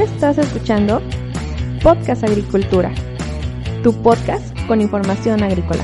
Estás escuchando Podcast Agricultura, tu podcast con información agrícola.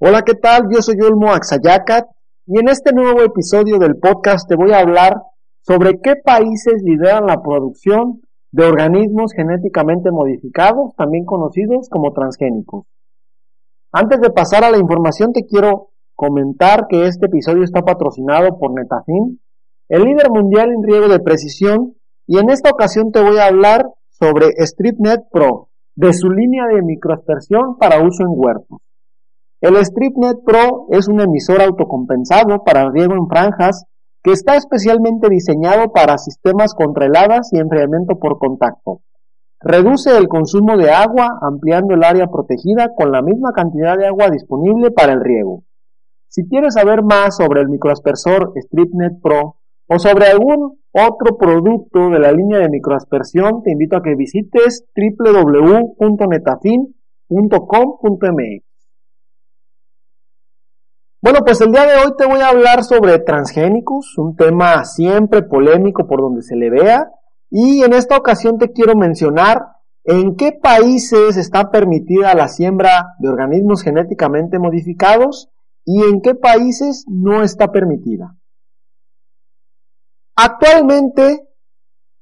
Hola, ¿qué tal? Yo soy Olmo Axayacat y en este nuevo episodio del podcast te voy a hablar sobre qué países lideran la producción de organismos genéticamente modificados, también conocidos como transgénicos. Antes de pasar a la información te quiero comentar que este episodio está patrocinado por Netafim, el líder mundial en riego de precisión, y en esta ocasión te voy a hablar sobre StripNet Pro, de su línea de microaspersión para uso en huertos. El StripNet Pro es un emisor autocompensado para riego en franjas que está especialmente diseñado para sistemas contra y enfriamiento por contacto. Reduce el consumo de agua ampliando el área protegida con la misma cantidad de agua disponible para el riego. Si quieres saber más sobre el microaspersor StripNet Pro o sobre algún otro producto de la línea de microaspersión, te invito a que visites www.netafin.com.mx. Bueno, pues el día de hoy te voy a hablar sobre transgénicos, un tema siempre polémico por donde se le vea, y en esta ocasión te quiero mencionar en qué países está permitida la siembra de organismos genéticamente modificados y en qué países no está permitida. Actualmente,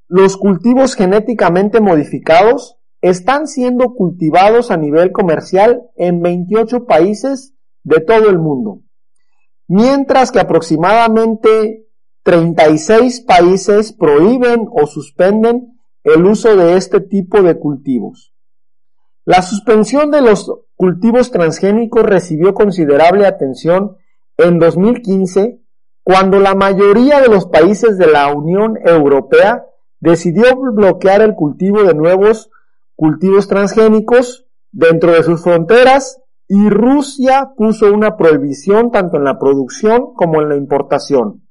los cultivos genéticamente modificados están siendo cultivados a nivel comercial en 28 países de todo el mundo mientras que aproximadamente 36 países prohíben o suspenden el uso de este tipo de cultivos. La suspensión de los cultivos transgénicos recibió considerable atención en 2015 cuando la mayoría de los países de la Unión Europea decidió bloquear el cultivo de nuevos cultivos transgénicos dentro de sus fronteras y Rusia puso una prohibición tanto en la producción como en la importación.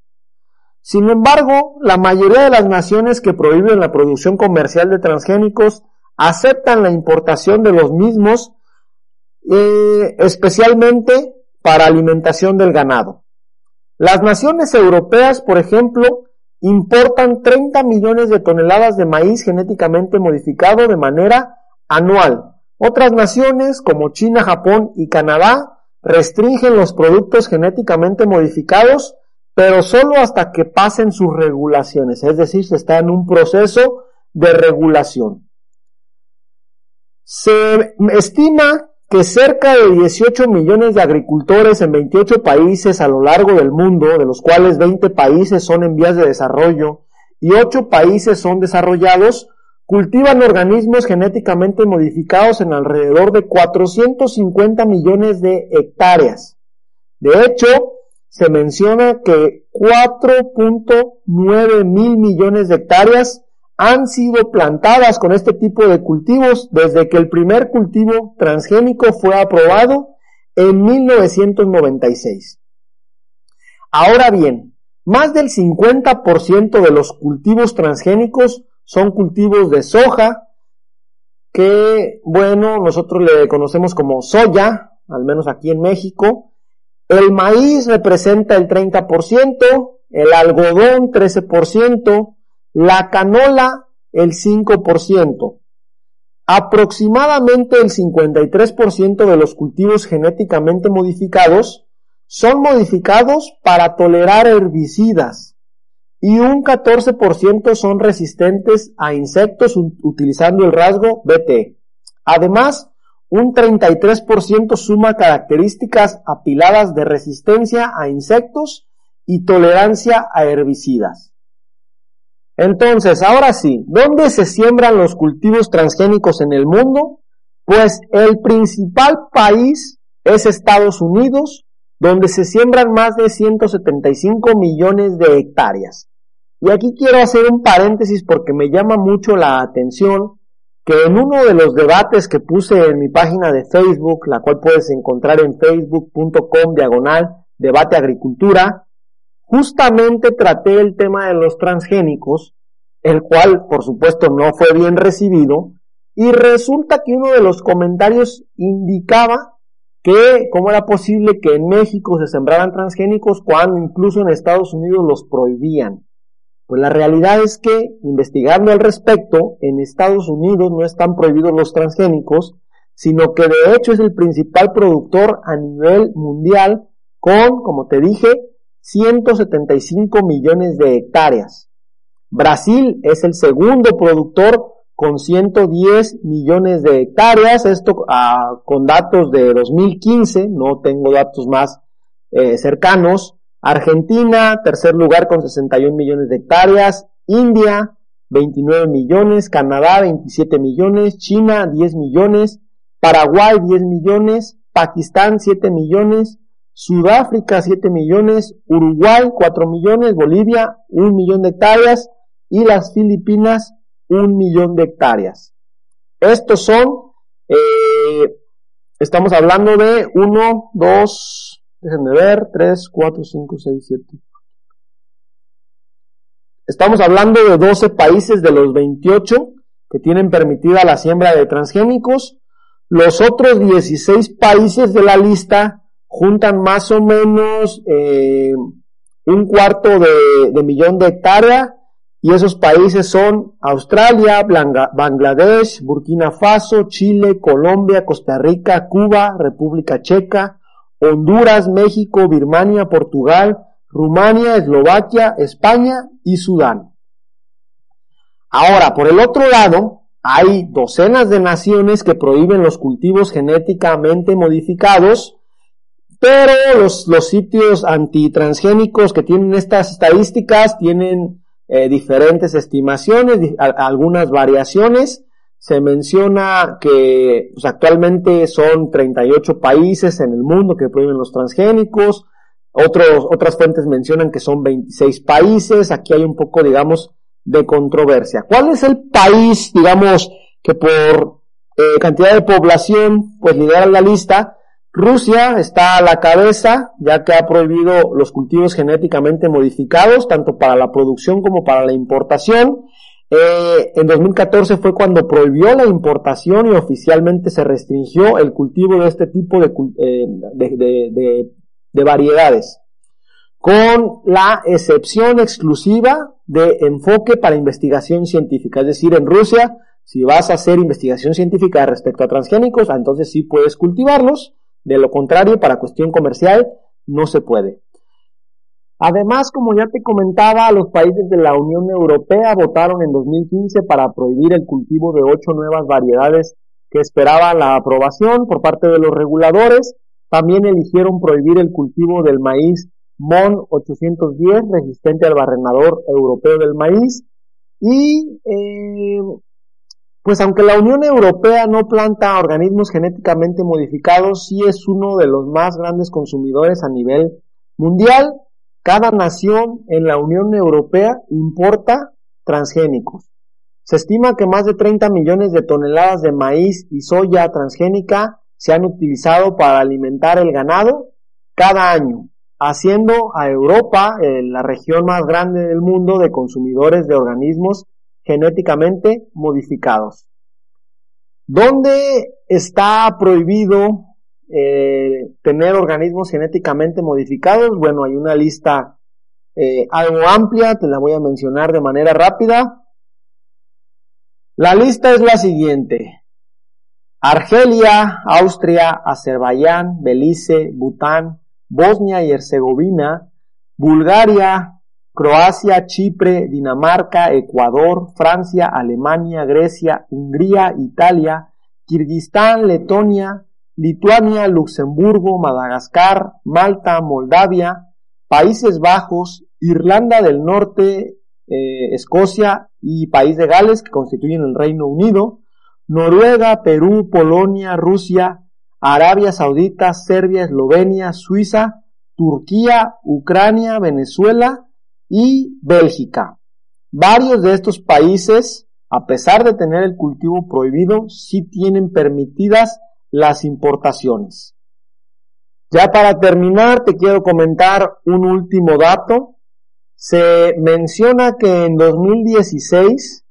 Sin embargo, la mayoría de las naciones que prohíben la producción comercial de transgénicos aceptan la importación de los mismos, eh, especialmente para alimentación del ganado. Las naciones europeas, por ejemplo, importan 30 millones de toneladas de maíz genéticamente modificado de manera anual, otras naciones como China, Japón y Canadá restringen los productos genéticamente modificados, pero solo hasta que pasen sus regulaciones, es decir, se está en un proceso de regulación. Se estima que cerca de 18 millones de agricultores en 28 países a lo largo del mundo, de los cuales 20 países son en vías de desarrollo y 8 países son desarrollados, cultivan organismos genéticamente modificados en alrededor de 450 millones de hectáreas. De hecho, se menciona que 4.9 mil millones de hectáreas han sido plantadas con este tipo de cultivos desde que el primer cultivo transgénico fue aprobado en 1996. Ahora bien, más del 50% de los cultivos transgénicos son cultivos de soja que, bueno, nosotros le conocemos como soya, al menos aquí en México. El maíz representa el 30%, el algodón 13%, la canola el 5%. Aproximadamente el 53% de los cultivos genéticamente modificados son modificados para tolerar herbicidas, y un 14% son resistentes a insectos utilizando el rasgo BT. Además, un 33% suma características apiladas de resistencia a insectos y tolerancia a herbicidas. Entonces, ahora sí, ¿dónde se siembran los cultivos transgénicos en el mundo? Pues el principal país es Estados Unidos, donde se siembran más de 175 millones de hectáreas. Y aquí quiero hacer un paréntesis porque me llama mucho la atención que en uno de los debates que puse en mi página de Facebook, la cual puedes encontrar en facebook.com diagonal debate agricultura, justamente traté el tema de los transgénicos el cual por supuesto no fue bien recibido, y resulta que uno de los comentarios indicaba que cómo era posible que en México se sembraran transgénicos cuando incluso en Estados Unidos los prohibían. Pues la realidad es que, investigando al respecto, en Estados Unidos no están prohibidos los transgénicos, sino que de hecho es el principal productor a nivel mundial con, como te dije, 175 millones de hectáreas. Brasil es el segundo productor con 110 millones de hectáreas, esto ah, con datos de 2015, no tengo datos más eh, cercanos, Argentina, tercer lugar con 61 millones de hectáreas. India, 29 millones. Canadá, 27 millones. China, 10 millones. Paraguay, 10 millones. Pakistán, 7 millones. Sudáfrica, 7 millones. Uruguay, 4 millones. Bolivia, 1 millón de hectáreas. Y las Filipinas, 1 millón de hectáreas. Estos son, eh, estamos hablando de 1, 2, Déjenme ver, 3, 4, 5, 6, 7. Estamos hablando de 12 países de los 28 que tienen permitida la siembra de transgénicos. Los otros 16 países de la lista juntan más o menos eh, un cuarto de, de millón de hectáreas y esos países son Australia, Bangladesh, Burkina Faso, Chile, Colombia, Costa Rica, Cuba, República Checa, Honduras, México, Birmania, Portugal, Rumania, Eslovaquia, España y Sudán. Ahora, por el otro lado, hay docenas de naciones que prohíben los cultivos genéticamente modificados, pero los, los sitios antitransgénicos que tienen estas estadísticas tienen eh, diferentes estimaciones, algunas variaciones, se menciona que pues, actualmente son 38 países en el mundo que prohíben los transgénicos. Otros, otras fuentes mencionan que son 26 países. Aquí hay un poco, digamos, de controversia. ¿Cuál es el país, digamos, que por eh, cantidad de población, pues lidera la lista? Rusia está a la cabeza, ya que ha prohibido los cultivos genéticamente modificados, tanto para la producción como para la importación. Eh, en 2014 fue cuando prohibió la importación y oficialmente se restringió el cultivo de este tipo de, eh, de, variedades, con la excepción exclusiva de enfoque para investigación científica. Es decir, en Rusia, si vas a hacer investigación científica respecto a transgénicos, entonces sí puedes cultivarlos. De lo contrario, para cuestión comercial, no se puede. Además, como ya te comentaba, los países de la Unión Europea votaron en 2015 para prohibir el cultivo de ocho nuevas variedades que esperaban la aprobación por parte de los reguladores. También eligieron prohibir el cultivo del maíz MON 810, resistente al barrenador europeo del maíz. Y, eh, pues aunque la Unión Europea no planta organismos genéticamente modificados, sí es uno de los más grandes consumidores a nivel mundial. Cada nación en la Unión Europea importa transgénicos. Se estima que más de 30 millones de toneladas de maíz y soya transgénica se han utilizado para alimentar el ganado cada año, haciendo a Europa eh, la región más grande del mundo de consumidores de organismos genéticamente modificados. ¿Dónde está prohibido eh, tener organismos genéticamente modificados. Bueno, hay una lista eh, algo amplia, te la voy a mencionar de manera rápida. La lista es la siguiente. Argelia, Austria, Azerbaiyán, Belice, Bután, Bosnia y Herzegovina, Bulgaria, Croacia, Chipre, Dinamarca, Ecuador, Francia, Alemania, Grecia, Hungría, Italia, Kirguistán, Letonia, Lituania, Luxemburgo, Madagascar, Malta, Moldavia, Países Bajos, Irlanda del Norte, eh, Escocia y País de Gales, que constituyen el Reino Unido, Noruega, Perú, Polonia, Rusia, Arabia Saudita, Serbia, Eslovenia, Suiza, Turquía, Ucrania, Venezuela y Bélgica. Varios de estos países, a pesar de tener el cultivo prohibido, sí tienen permitidas las importaciones. Ya para terminar, te quiero comentar un último dato. se menciona que en 2016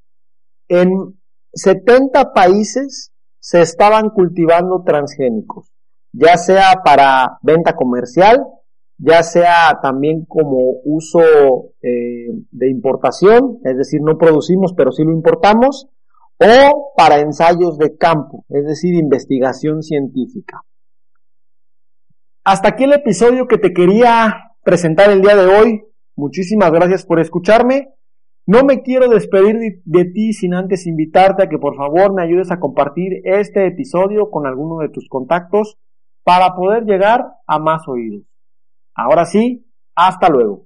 en 70 países se estaban cultivando transgénicos, ya sea para venta comercial, ya sea también como uso eh, de importación, es decir, no producimos pero sí lo importamos, o para ensayos de campo, es decir, investigación científica. Hasta aquí el episodio que te quería presentar el día de hoy. Muchísimas gracias por escucharme. No me quiero despedir de, ti sin antes invitarte a que por favor me ayudes a compartir este episodio con alguno de tus contactos para poder llegar a más oídos. Ahora sí, hasta luego.